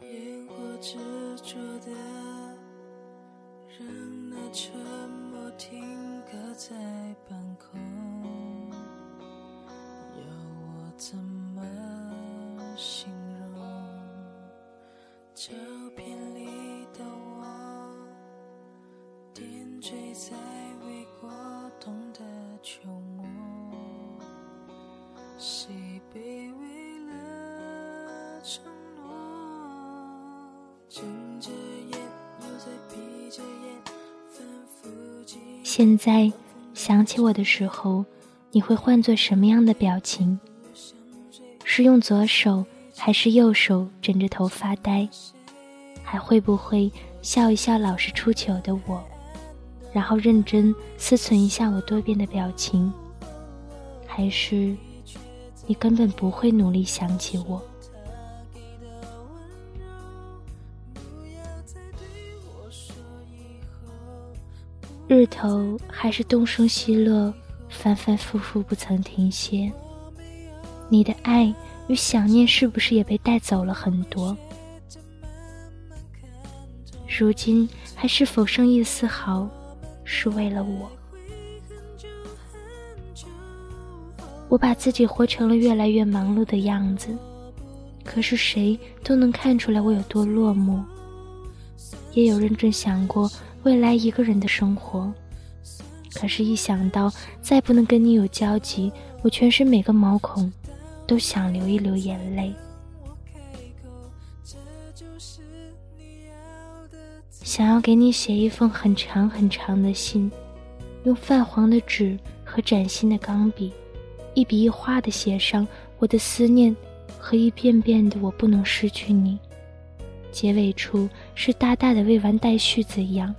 烟火执着的让那沉默停格在半空，要我怎么形容？照片里的我，点缀在未过冬的秋末，现在想起我的时候，你会换作什么样的表情？是用左手还是右手枕着头发呆？还会不会笑一笑老是出糗的我，然后认真思忖一下我多变的表情？还是你根本不会努力想起我？日头还是东升西落，反反复复不曾停歇。你的爱与想念是不是也被带走了很多？如今还是否剩一丝毫是为了我？我把自己活成了越来越忙碌的样子，可是谁都能看出来我有多落寞。也有认真想过未来一个人的生活，可是，一想到再不能跟你有交集，我全身每个毛孔都想流一流眼泪。想要给你写一封很长很长的信，用泛黄的纸和崭新的钢笔，一笔一画的写上我的思念和一遍遍的我不能失去你。结尾处是大大的未完待续字样。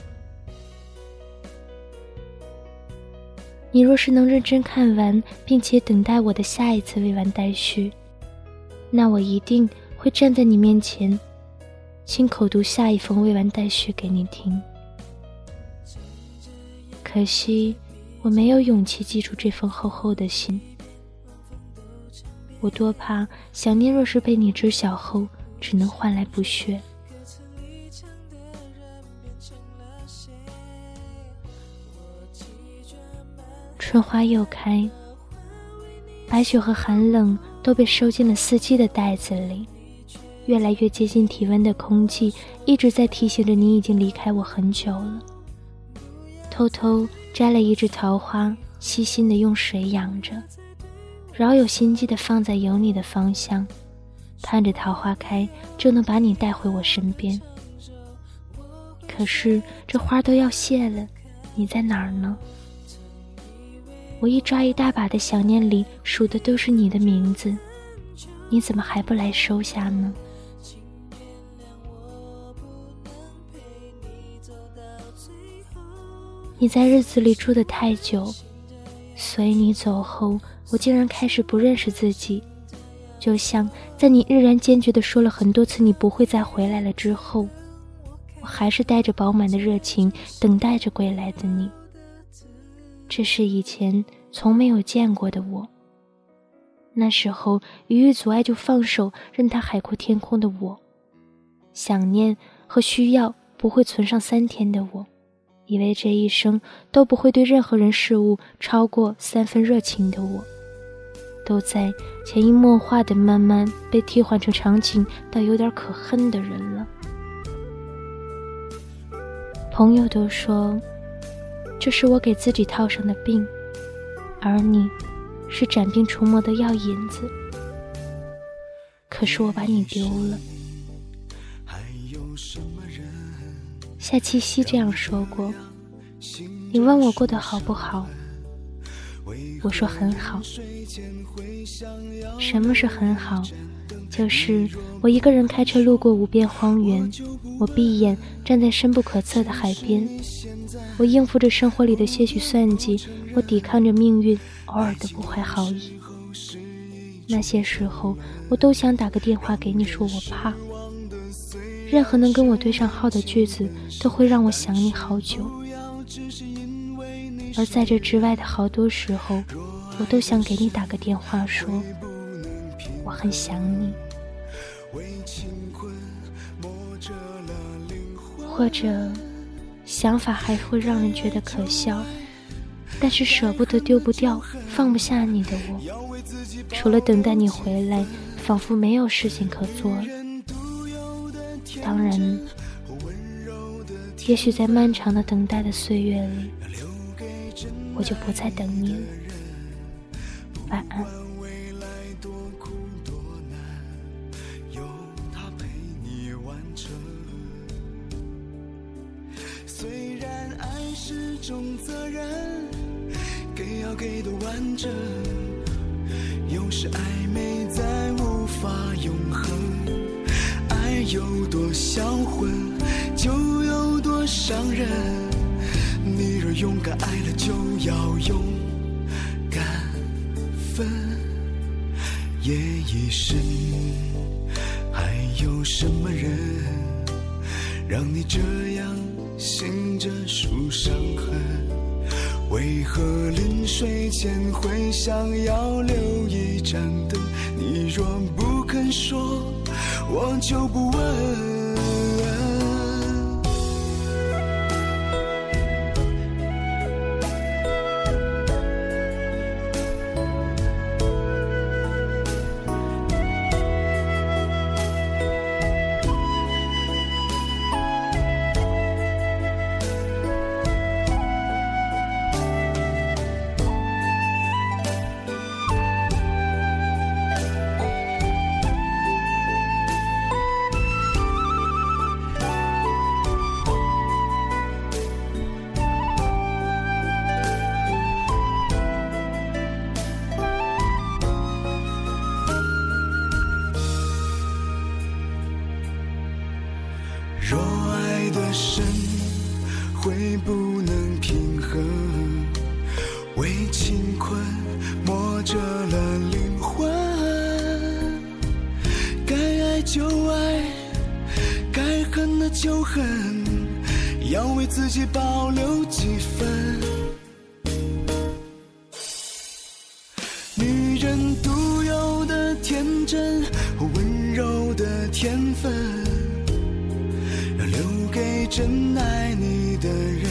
你若是能认真看完，并且等待我的下一次未完待续，那我一定会站在你面前，亲口读下一封未完待续给你听。可惜我没有勇气记住这封厚厚的信，我多怕想念若是被你知晓后。只能换来不屑。春花又开，白雪和寒冷都被收进了四季的袋子里。越来越接近体温的空气一直在提醒着你已经离开我很久了。偷偷摘了一枝桃花，细心的用水养着，饶有心机的放在有你的方向。盼着桃花开，就能把你带回我身边。可是这花都要谢了，你在哪儿呢？我一抓一大把的想念里数的都是你的名字，你怎么还不来收下呢？你在日子里住的太久，所以你走后，我竟然开始不认识自己。就像在你毅然坚决的说了很多次你不会再回来了之后，我还是带着饱满的热情等待着归来的你。这是以前从没有见过的我。那时候一遇阻碍就放手，任他海阔天空的我，想念和需要不会存上三天的我，以为这一生都不会对任何人事物超过三分热情的我。都在潜移默化的慢慢被替换成长情到有点可恨的人了。朋友都说，这是我给自己套上的病，而你，是斩病除魔的药引子。可是我把你丢了。夏七夕这样说过。你问我过得好不好？我说很好。什么是很好？就是我一个人开车路过无边荒原，我闭眼站在深不可测的海边，我应付着生活里的些许算计，我抵抗着命运偶尔的不怀好意。那些时候，我都想打个电话给你说我怕。任何能跟我对上号的句子，都会让我想你好久。而在这之外的好多时候，我都想给你打个电话，说我很想你。或者想法还会让人觉得可笑，但是舍不得丢不掉、放不下你的我，除了等待你回来，仿佛没有事情可做。当然，也许在漫长的等待的岁月里，我就不再等你了。晚安。是种责任，给要给的完整。有时暧昧再无法永恒，爱有多销魂，就有多伤人。你若勇敢爱了，就要勇敢分。夜已深，还有什么人让你这样？醒着数伤痕，为何临睡前会想要留一盏灯？你若不肯说，我就不问。若爱得深会不能平衡为情困磨折了灵魂该爱就爱该恨的就恨要为自己保留几分真爱你的人。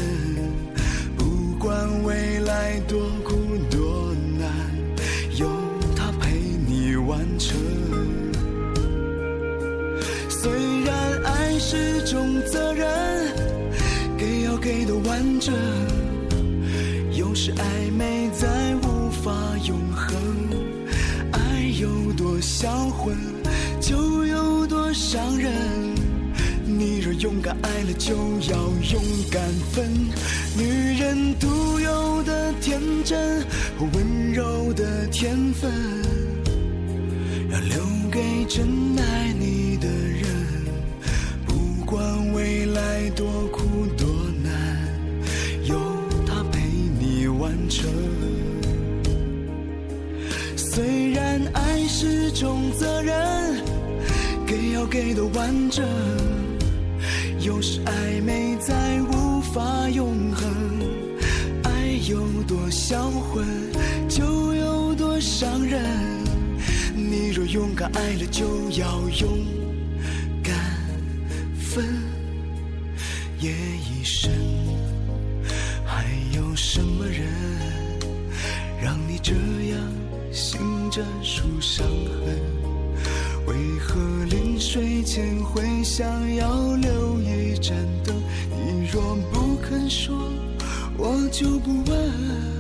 不管未来多苦多难，有他陪你完成。虽然爱是种责任，给要给的完整。有时暧昧再无法永恒，爱有多销魂，就有多伤人。你若勇敢爱了，就要勇敢分。女人独有的天真和温柔的天分，要留给真爱你的人。不管未来多苦多难，有他陪你完成。虽然爱是种责任，给要给的完整。有时暧昧再无法永恒，爱有多销魂，就有多伤人。你若勇敢爱了，就要勇敢分。夜已深，还有什么人让你这样醒着数伤痕？为何临睡前会想要留一盏灯？你若不肯说，我就不问。